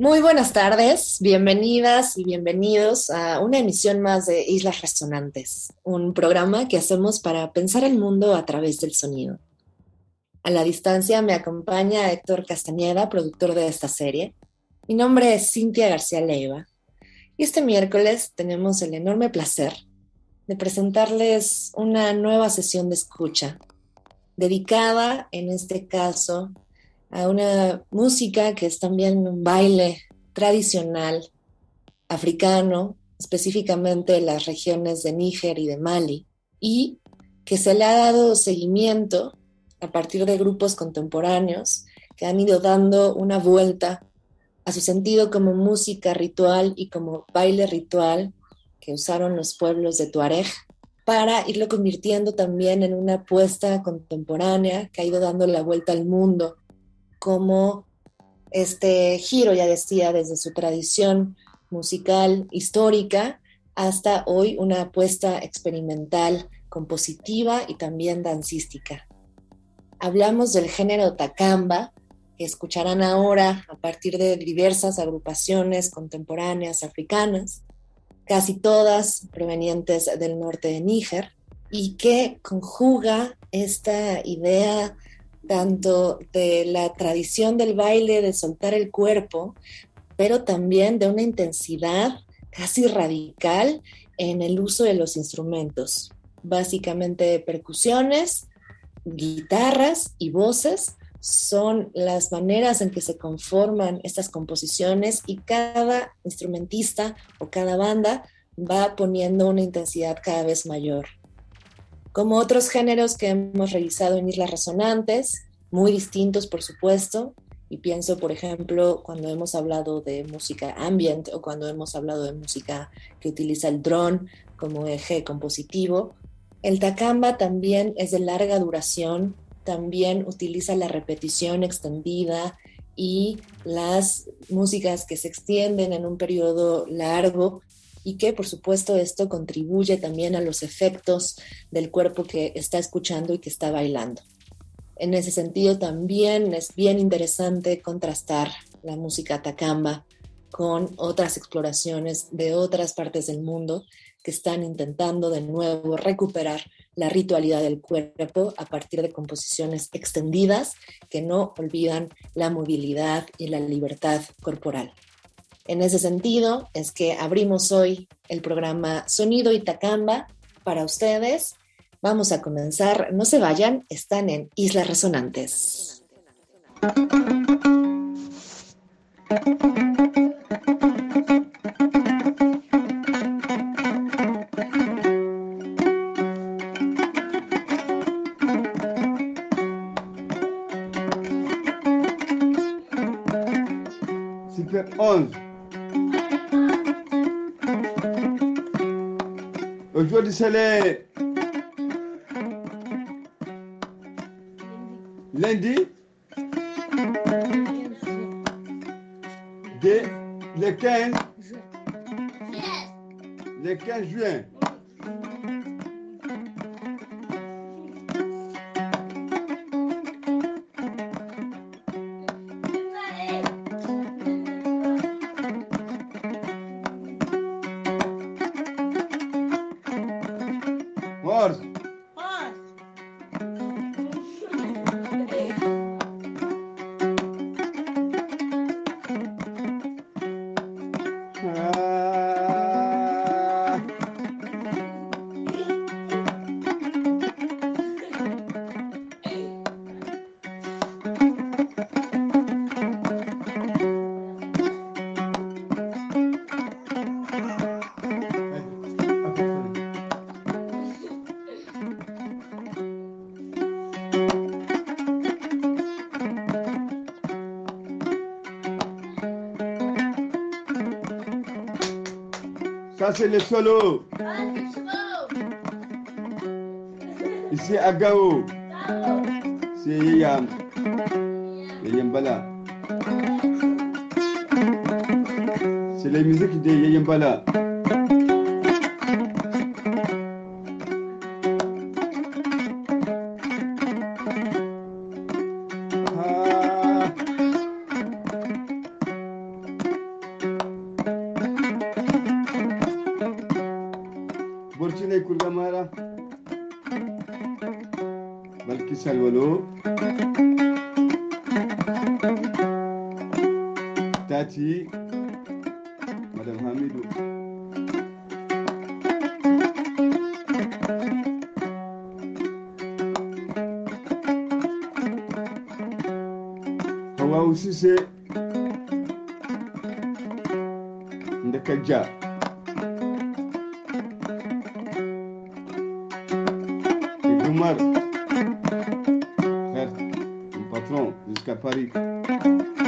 Muy buenas tardes, bienvenidas y bienvenidos a una emisión más de Islas Resonantes, un programa que hacemos para pensar el mundo a través del sonido. A la distancia me acompaña Héctor Castañeda, productor de esta serie. Mi nombre es Cintia García Leiva y este miércoles tenemos el enorme placer de presentarles una nueva sesión de escucha, dedicada en este caso a una música que es también un baile tradicional africano, específicamente en las regiones de Níger y de Mali, y que se le ha dado seguimiento a partir de grupos contemporáneos que han ido dando una vuelta a su sentido como música ritual y como baile ritual que usaron los pueblos de Tuareg para irlo convirtiendo también en una apuesta contemporánea que ha ido dando la vuelta al mundo, como este giro, ya decía, desde su tradición musical histórica hasta hoy una apuesta experimental, compositiva y también dancística. Hablamos del género takamba, que escucharán ahora a partir de diversas agrupaciones contemporáneas africanas, casi todas provenientes del norte de Níger, y que conjuga esta idea tanto de la tradición del baile, de soltar el cuerpo, pero también de una intensidad casi radical en el uso de los instrumentos, básicamente percusiones, guitarras y voces, son las maneras en que se conforman estas composiciones y cada instrumentista o cada banda va poniendo una intensidad cada vez mayor. Como otros géneros que hemos revisado en Islas Resonantes, muy distintos por supuesto, y pienso por ejemplo cuando hemos hablado de música ambient o cuando hemos hablado de música que utiliza el drone como eje compositivo, el takamba también es de larga duración también utiliza la repetición extendida y las músicas que se extienden en un periodo largo y que por supuesto esto contribuye también a los efectos del cuerpo que está escuchando y que está bailando. En ese sentido también es bien interesante contrastar la música takamba con otras exploraciones de otras partes del mundo que están intentando de nuevo recuperar la ritualidad del cuerpo a partir de composiciones extendidas que no olvidan la movilidad y la libertad corporal. En ese sentido es que abrimos hoy el programa Sonido Itacamba para ustedes. Vamos a comenzar, no se vayan, están en Islas Resonantes. C'est le lundi. De le 15 le 15 juin. passer les solos. Ici à Gao. C'est Yam. Yeyambala. C'est la musique de Yeyambala. Escapar y...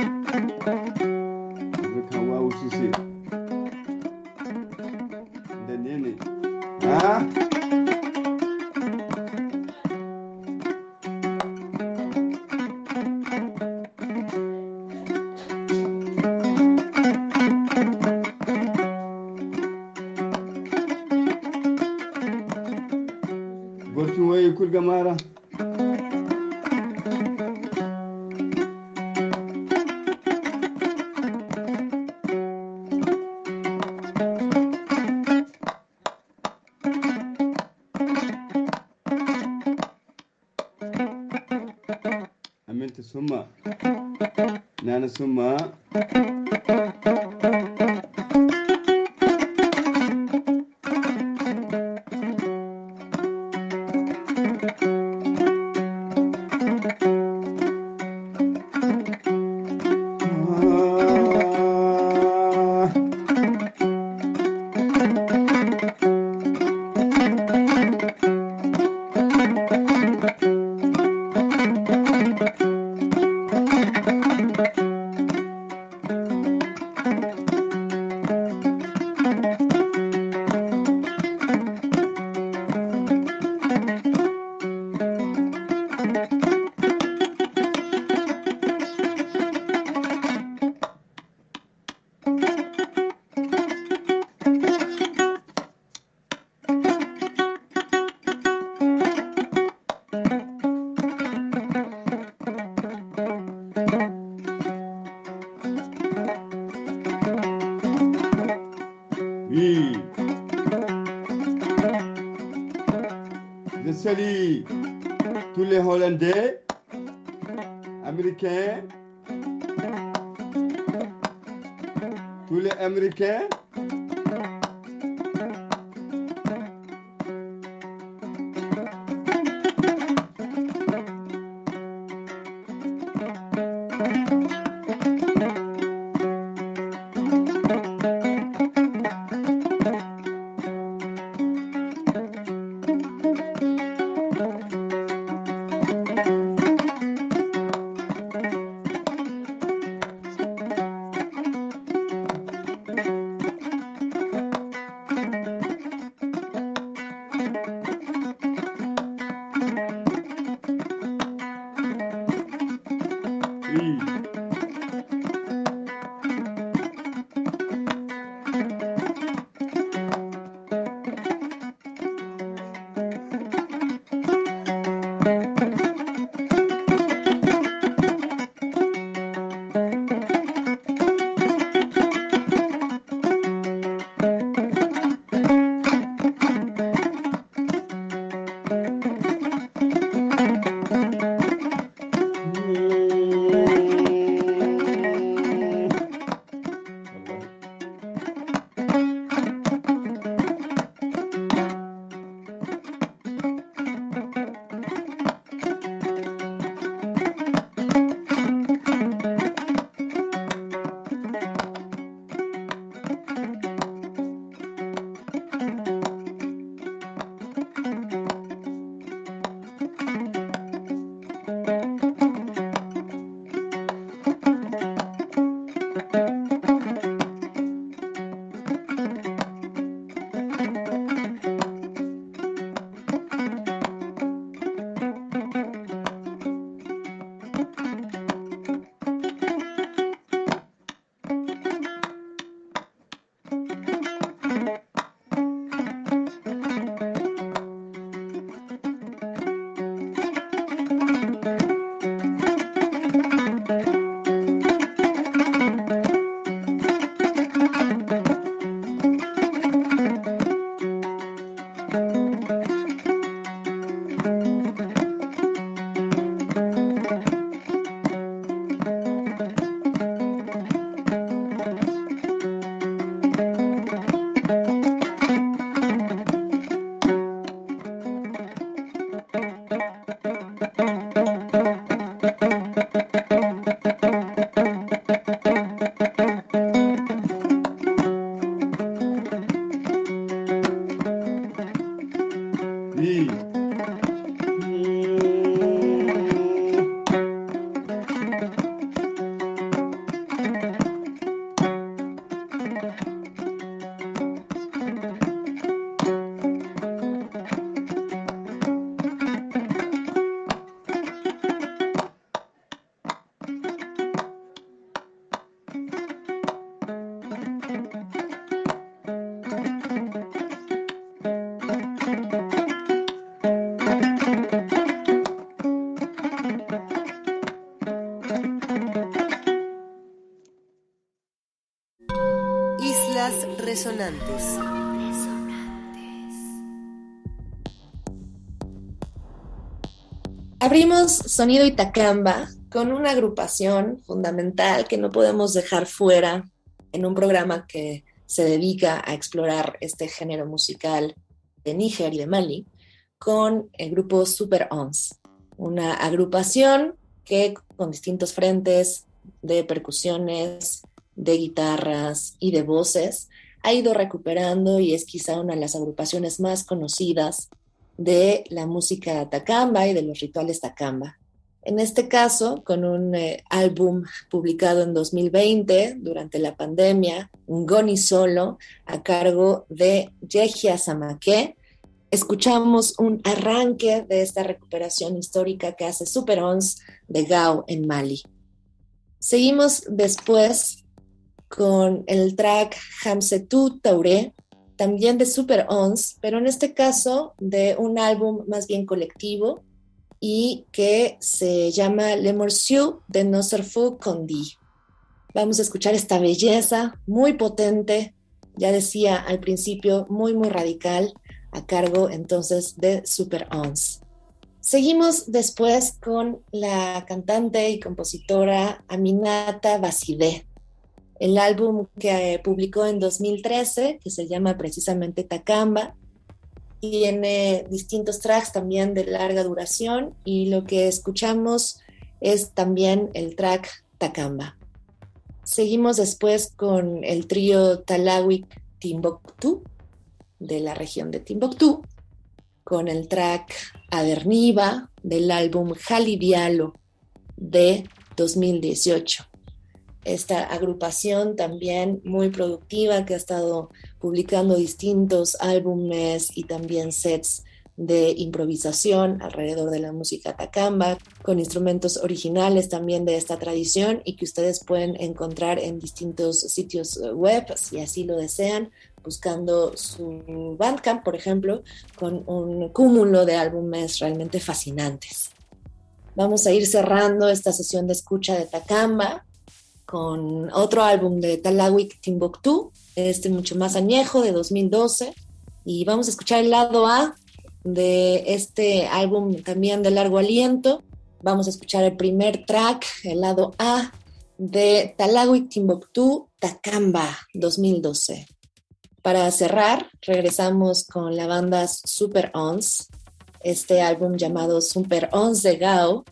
Sonido Itacamba con una agrupación fundamental que no podemos dejar fuera en un programa que se dedica a explorar este género musical de Níger y de Mali, con el grupo Super Ons, una agrupación que con distintos frentes de percusiones, de guitarras y de voces ha ido recuperando y es quizá una de las agrupaciones más conocidas de la música tacamba y de los rituales tacamba. En este caso, con un eh, álbum publicado en 2020 durante la pandemia, Goni Solo, a cargo de Yehia Samake, escuchamos un arranque de esta recuperación histórica que hace Super Ons de Gao en Mali. Seguimos después con el track Hamsetu Taure, también de Super Ons, pero en este caso de un álbum más bien colectivo y que se llama Le Morceau de Nosserfu Condi. Vamos a escuchar esta belleza muy potente, ya decía al principio, muy, muy radical, a cargo entonces de Super Ons. Seguimos después con la cantante y compositora Aminata Baside. El álbum que publicó en 2013, que se llama precisamente Takamba, tiene distintos tracks también de larga duración y lo que escuchamos es también el track Takamba. Seguimos después con el trío Talawik Timbuktu de la región de Timbuktu, con el track Aderniva del álbum Jalibialo de 2018. Esta agrupación también muy productiva que ha estado publicando distintos álbumes y también sets de improvisación alrededor de la música tacamba, con instrumentos originales también de esta tradición y que ustedes pueden encontrar en distintos sitios web si así lo desean, buscando su Bandcamp, por ejemplo, con un cúmulo de álbumes realmente fascinantes. Vamos a ir cerrando esta sesión de escucha de Takamba con otro álbum de Talawik Timbuktu, este mucho más añejo, de 2012, y vamos a escuchar el lado A de este álbum también de largo aliento. Vamos a escuchar el primer track, el lado A de Talawik Timbuktu Takamba 2012. Para cerrar, regresamos con la banda Super Ons, este álbum llamado Super Ons de Gao,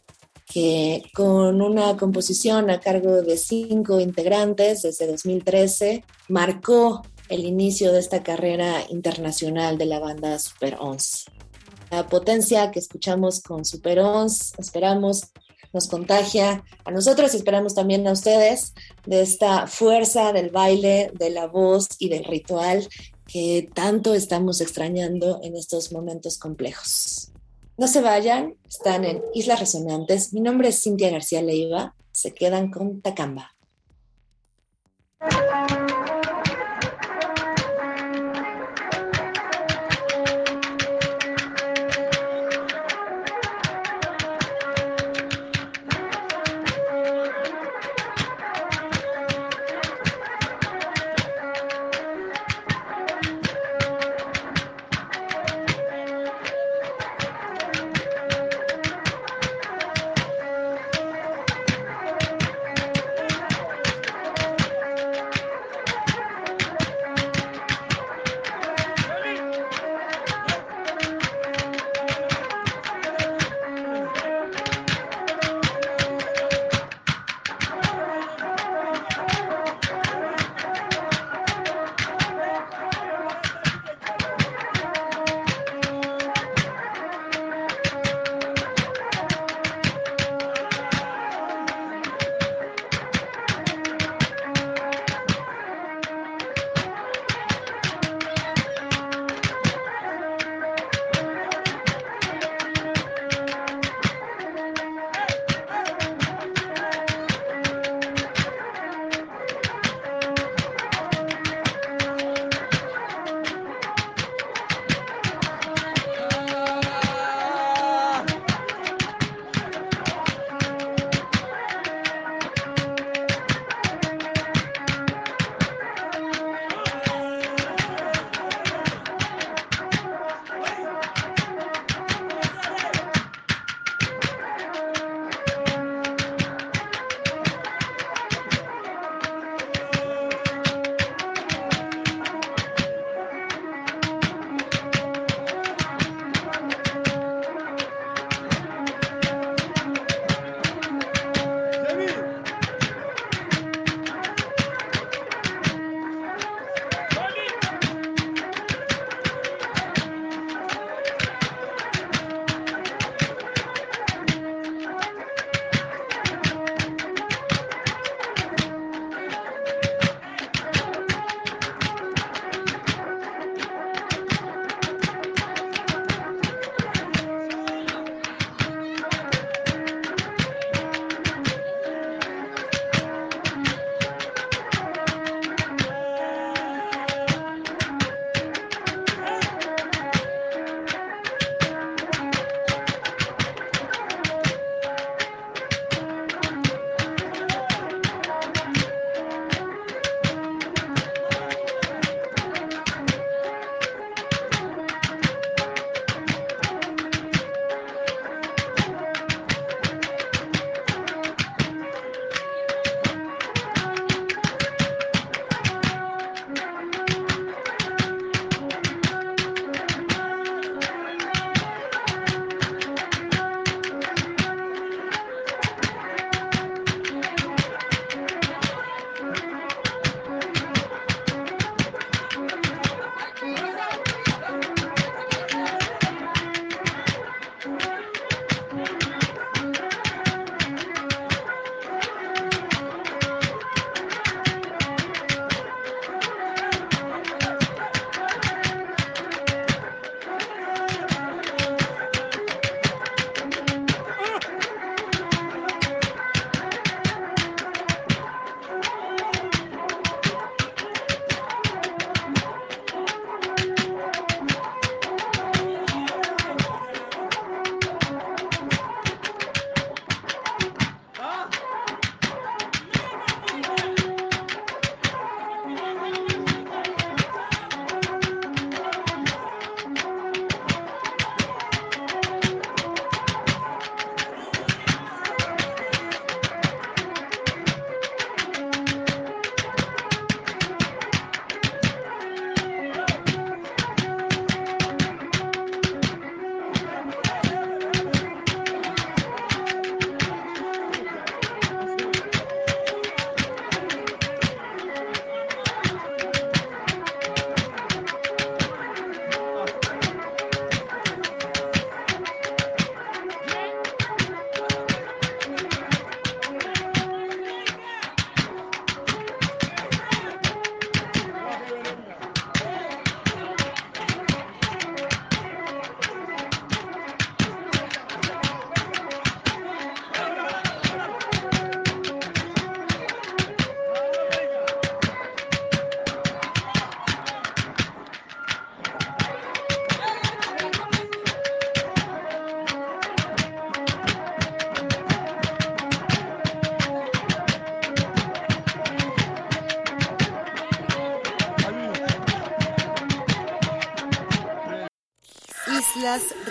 que con una composición a cargo de cinco integrantes desde 2013 marcó el inicio de esta carrera internacional de la banda Super Ons. La potencia que escuchamos con Super Ons, esperamos nos contagia a nosotros y esperamos también a ustedes de esta fuerza del baile, de la voz y del ritual que tanto estamos extrañando en estos momentos complejos. No se vayan, están en Islas Resonantes. Mi nombre es Cintia García Leiva. Se quedan con Takamba.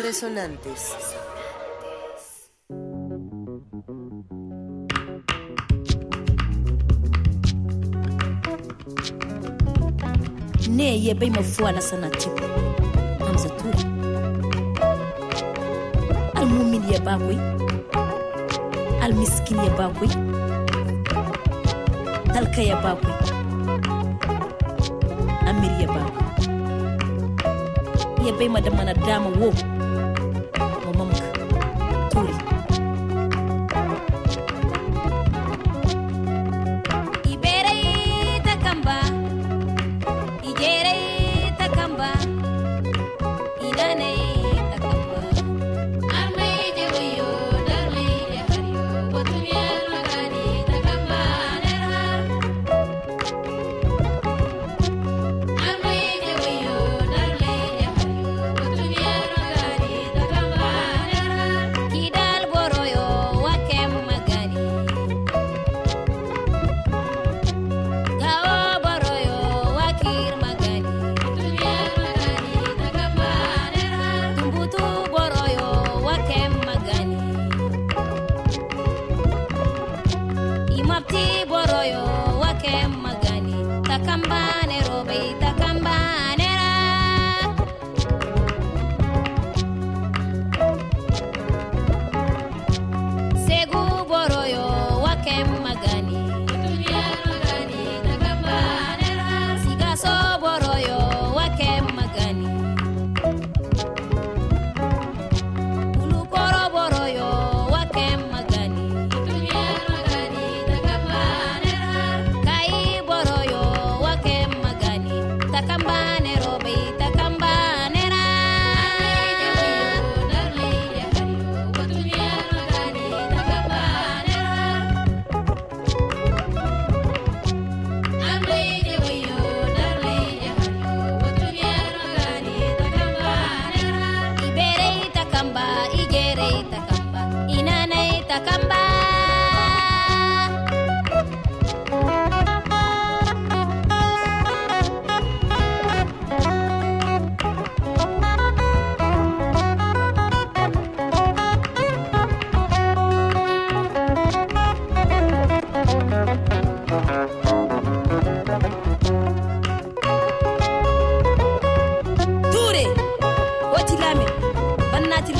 Resonantes. Ne yebe imefuana sana tipo amzaturi almumin ya bakwi almiskin ya bakwi talka kaya bakwi amir ya bakwi yebe madamana dama wo.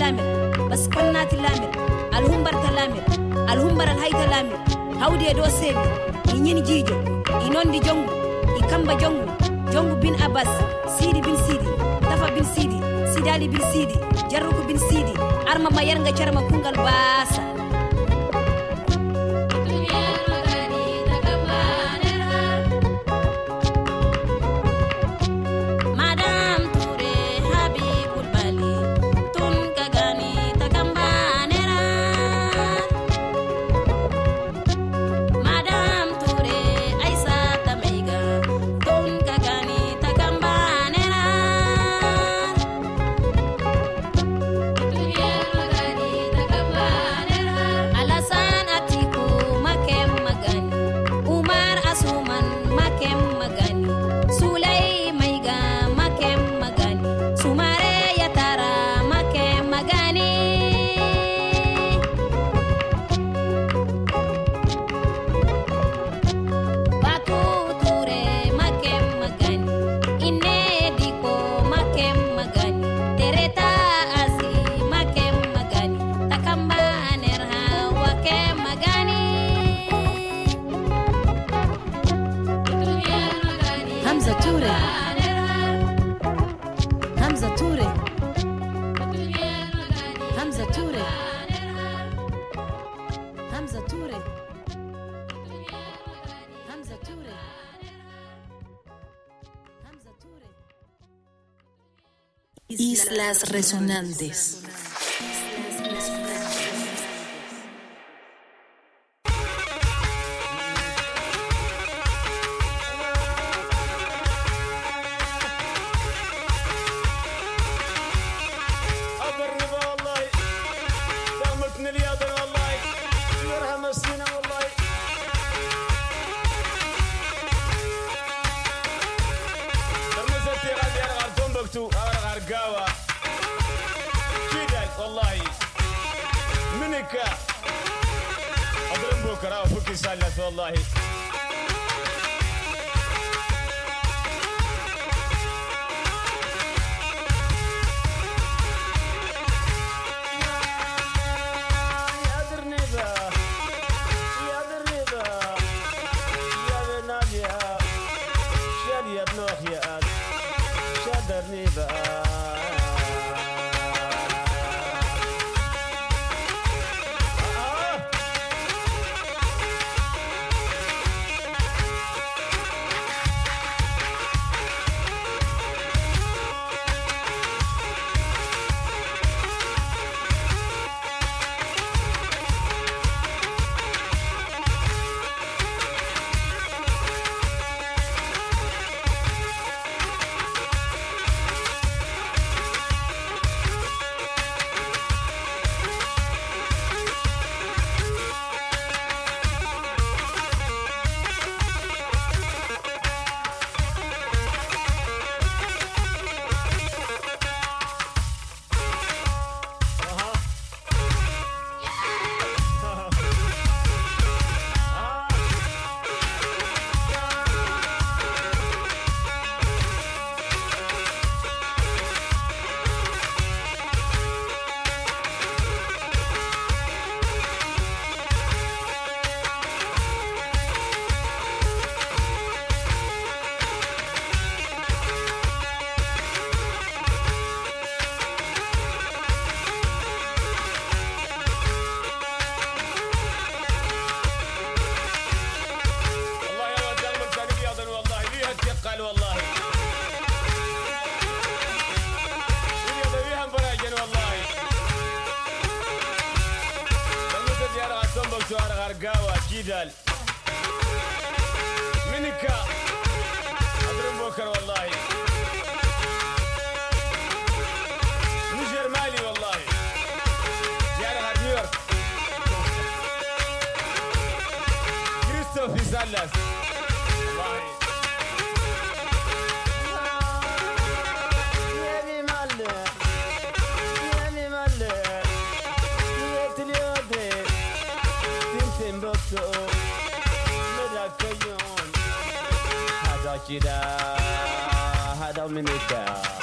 lamir bas konnati lamir alhumbarta lamir alhumbaral hayta lamir hawdi e do seedi i ñin jiijo i nondi jongu i jongu jongu bin abbas siidi bin siidi tafa bin siidi sidali bin siidi jarruku bin siidi arma mayarga carma kungal baasa Islas Resonantes. مسجدا هذا من الدار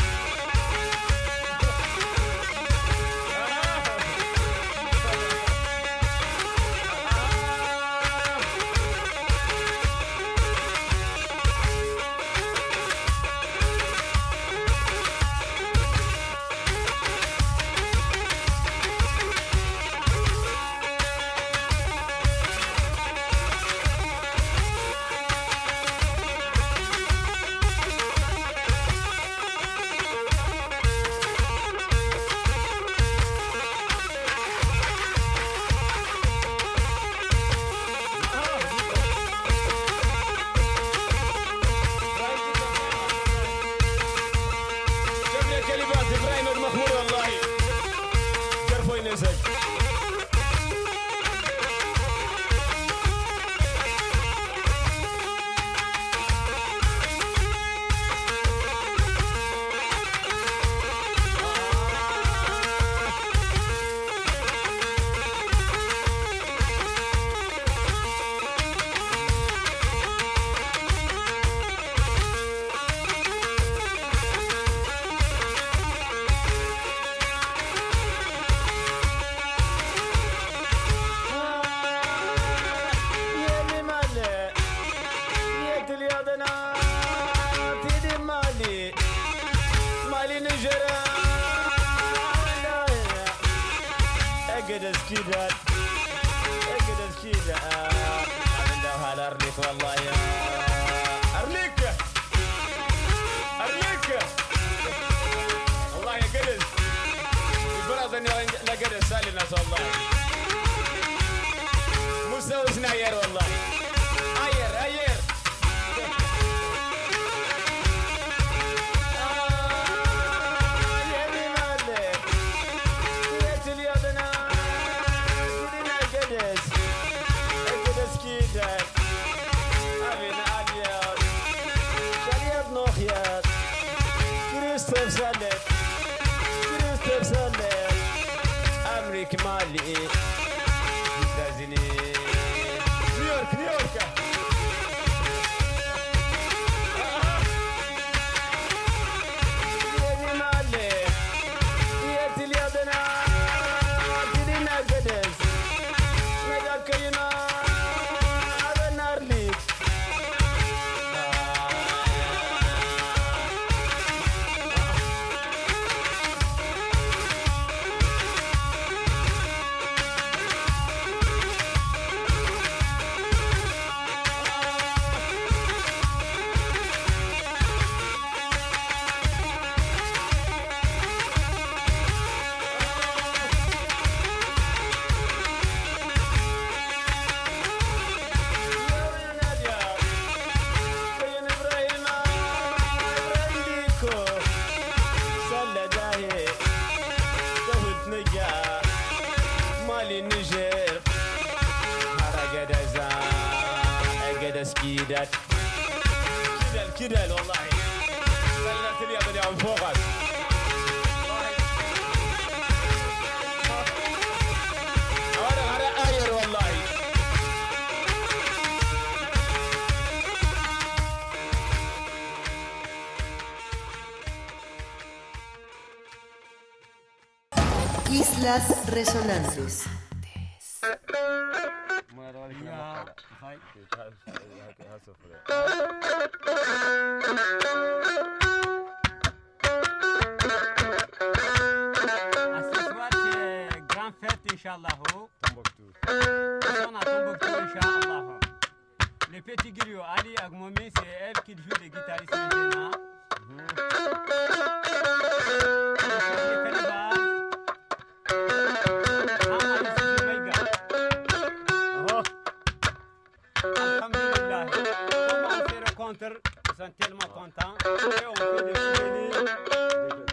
Bonjour, gentiment content. Eu vou de Fini,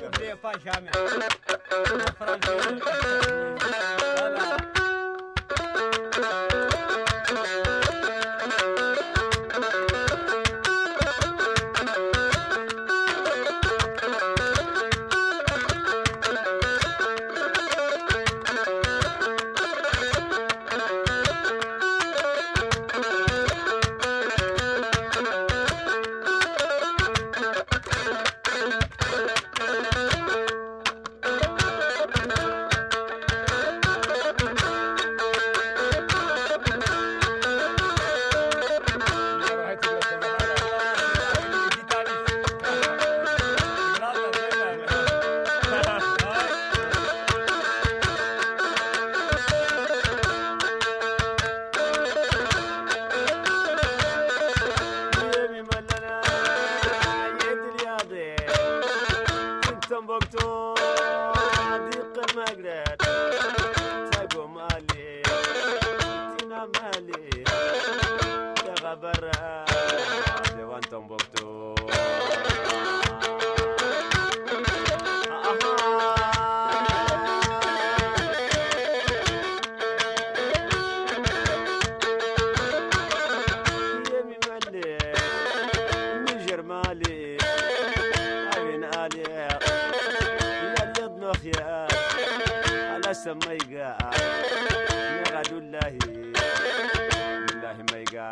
eu dei pra já, minha. Olha lá. mai ga Abdullahi Abdullahi mai ga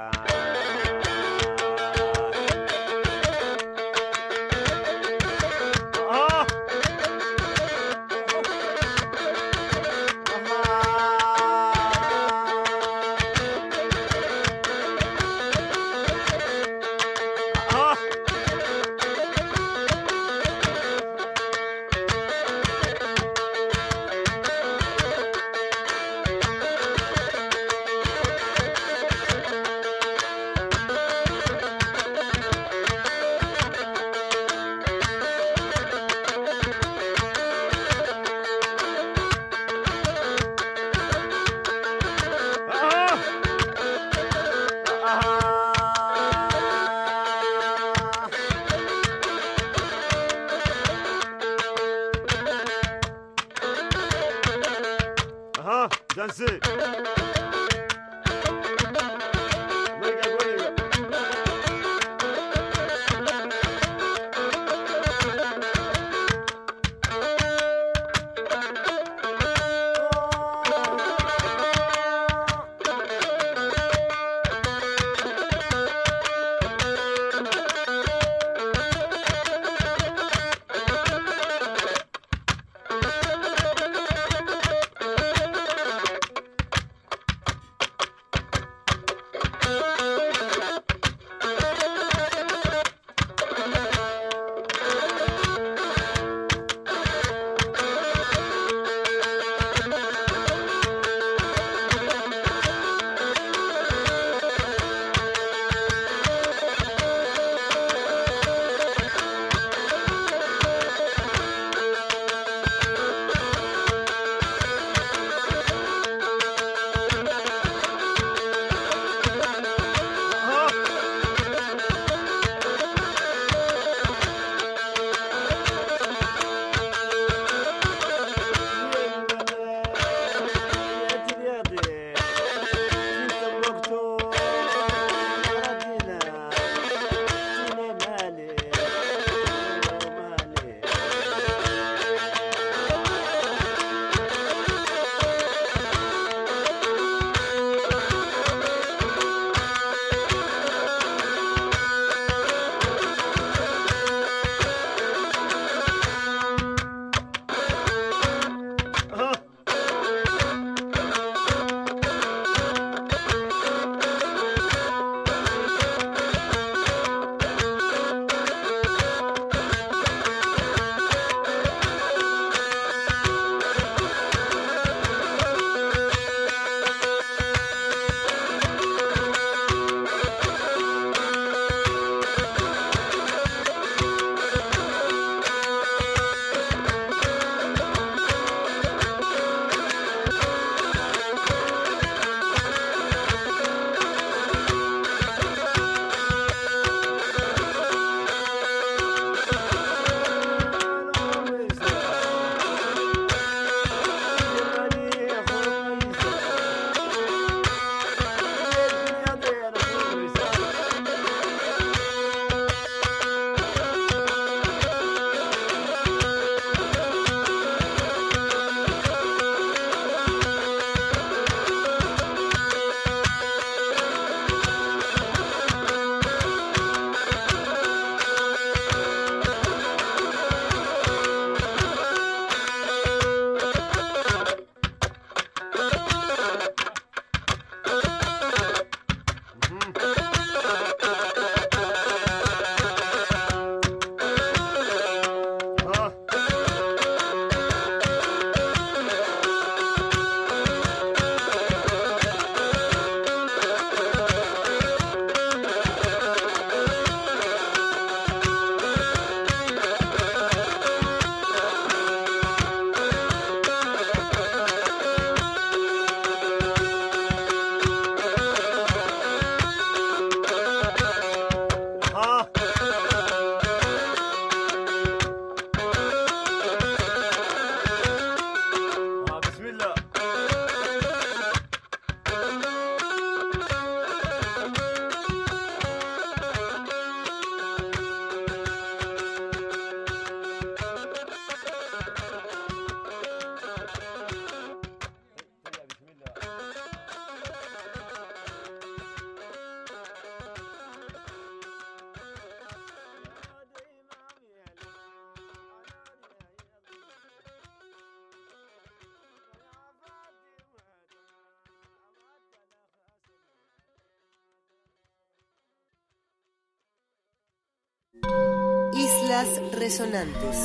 Resonantes.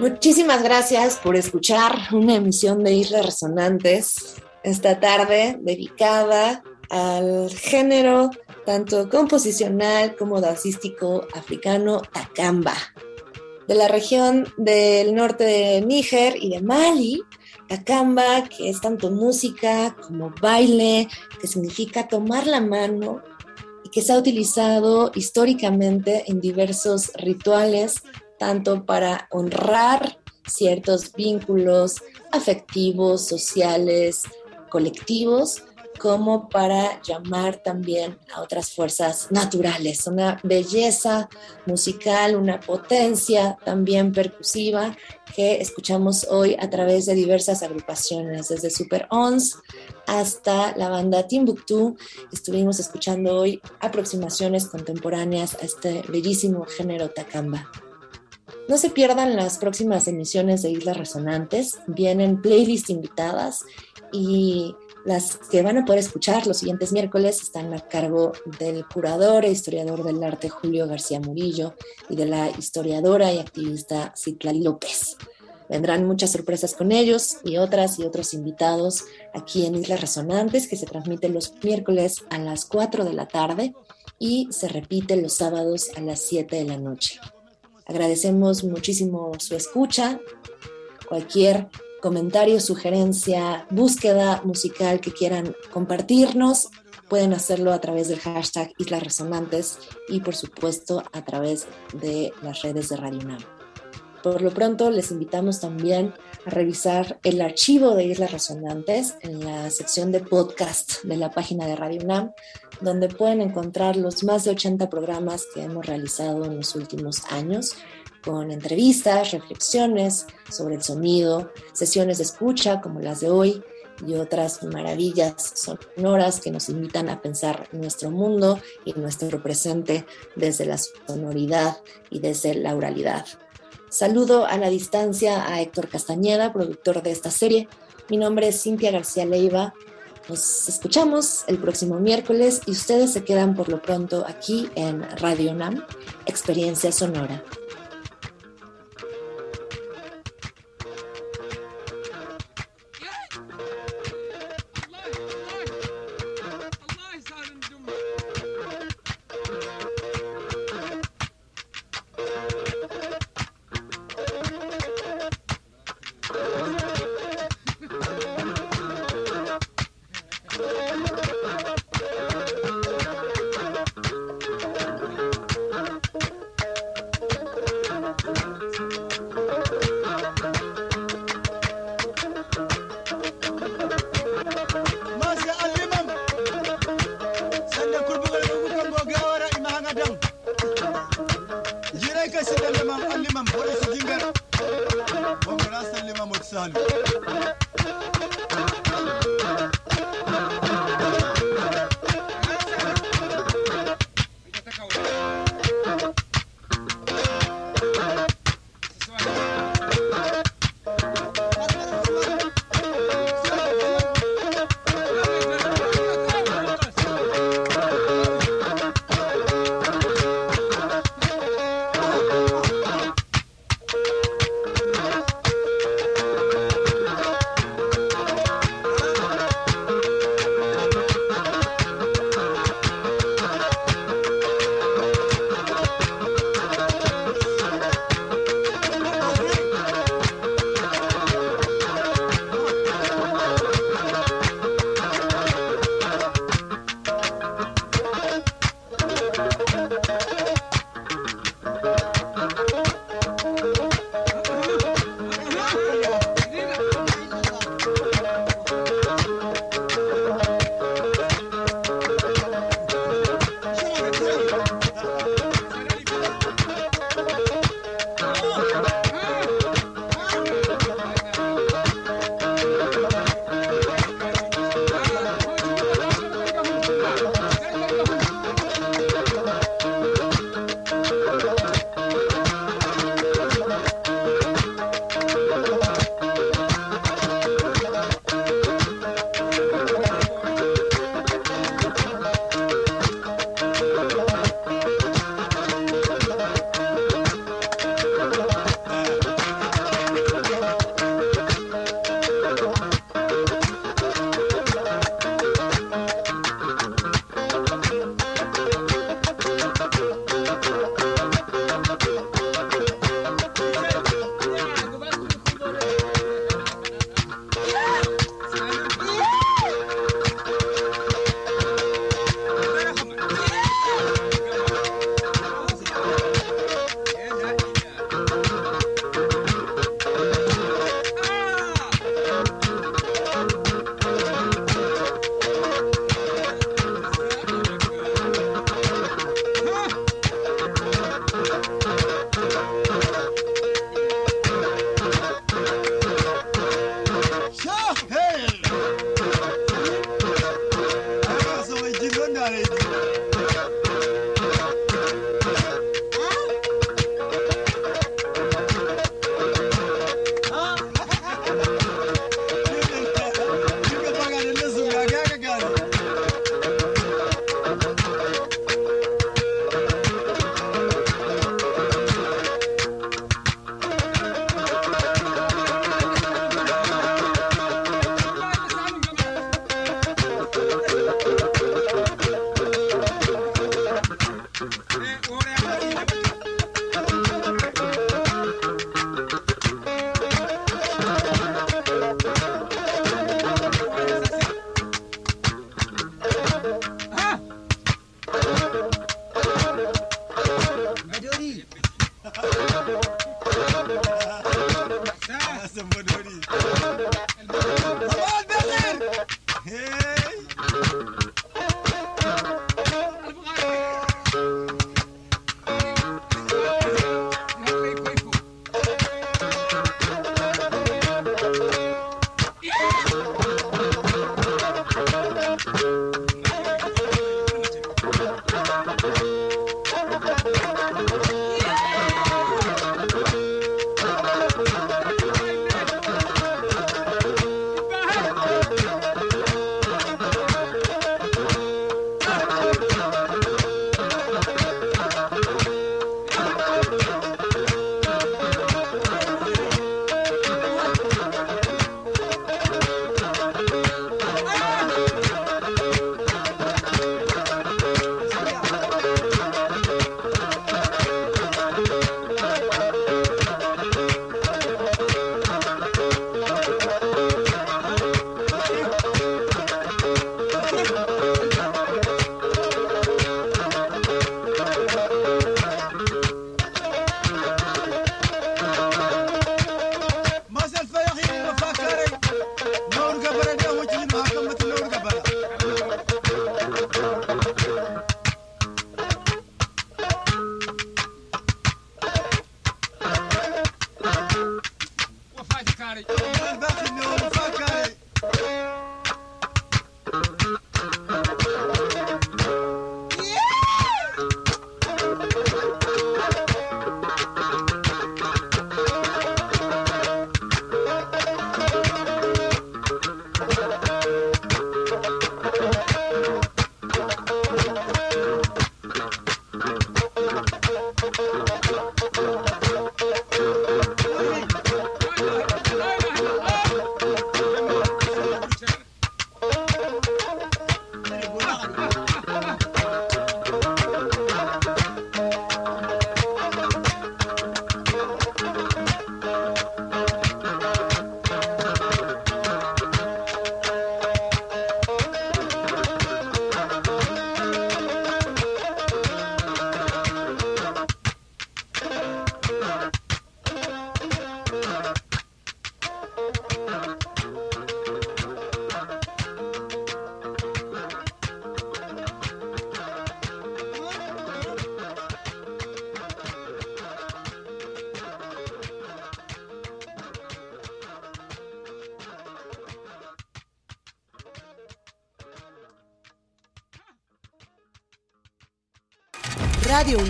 Muchísimas gracias por escuchar una emisión de Islas Resonantes esta tarde dedicada al género tanto composicional como dancístico africano Takamba. De la región del norte de Níger y de Mali, Takamba, que es tanto música como baile, que significa tomar la mano y que se ha utilizado históricamente en diversos rituales, tanto para honrar ciertos vínculos afectivos, sociales, colectivos, como para llamar también a otras fuerzas naturales, una belleza musical, una potencia también percusiva que escuchamos hoy a través de diversas agrupaciones, desde Super Ons hasta la banda Timbuktu. Estuvimos escuchando hoy aproximaciones contemporáneas a este bellísimo género Takamba. No se pierdan las próximas emisiones de Islas Resonantes, vienen playlists invitadas y las que van a poder escuchar los siguientes miércoles están a cargo del curador e historiador del arte Julio García Murillo y de la historiadora y activista Citlali López. Vendrán muchas sorpresas con ellos y otras y otros invitados aquí en Islas Resonantes que se transmite los miércoles a las 4 de la tarde y se repite los sábados a las 7 de la noche. Agradecemos muchísimo su escucha. Cualquier comentario, sugerencia, búsqueda musical que quieran compartirnos, pueden hacerlo a través del hashtag Islas Resonantes y por supuesto a través de las redes de Radio UNAM. Por lo pronto les invitamos también a revisar el archivo de Islas Resonantes en la sección de podcast de la página de Radio UNAM, donde pueden encontrar los más de 80 programas que hemos realizado en los últimos años con entrevistas, reflexiones sobre el sonido, sesiones de escucha como las de hoy y otras maravillas sonoras que nos invitan a pensar nuestro mundo y nuestro presente desde la sonoridad y desde la oralidad. Saludo a la distancia a Héctor Castañeda, productor de esta serie. Mi nombre es Cintia García Leiva. Nos escuchamos el próximo miércoles y ustedes se quedan por lo pronto aquí en Radio NAM, Experiencia Sonora.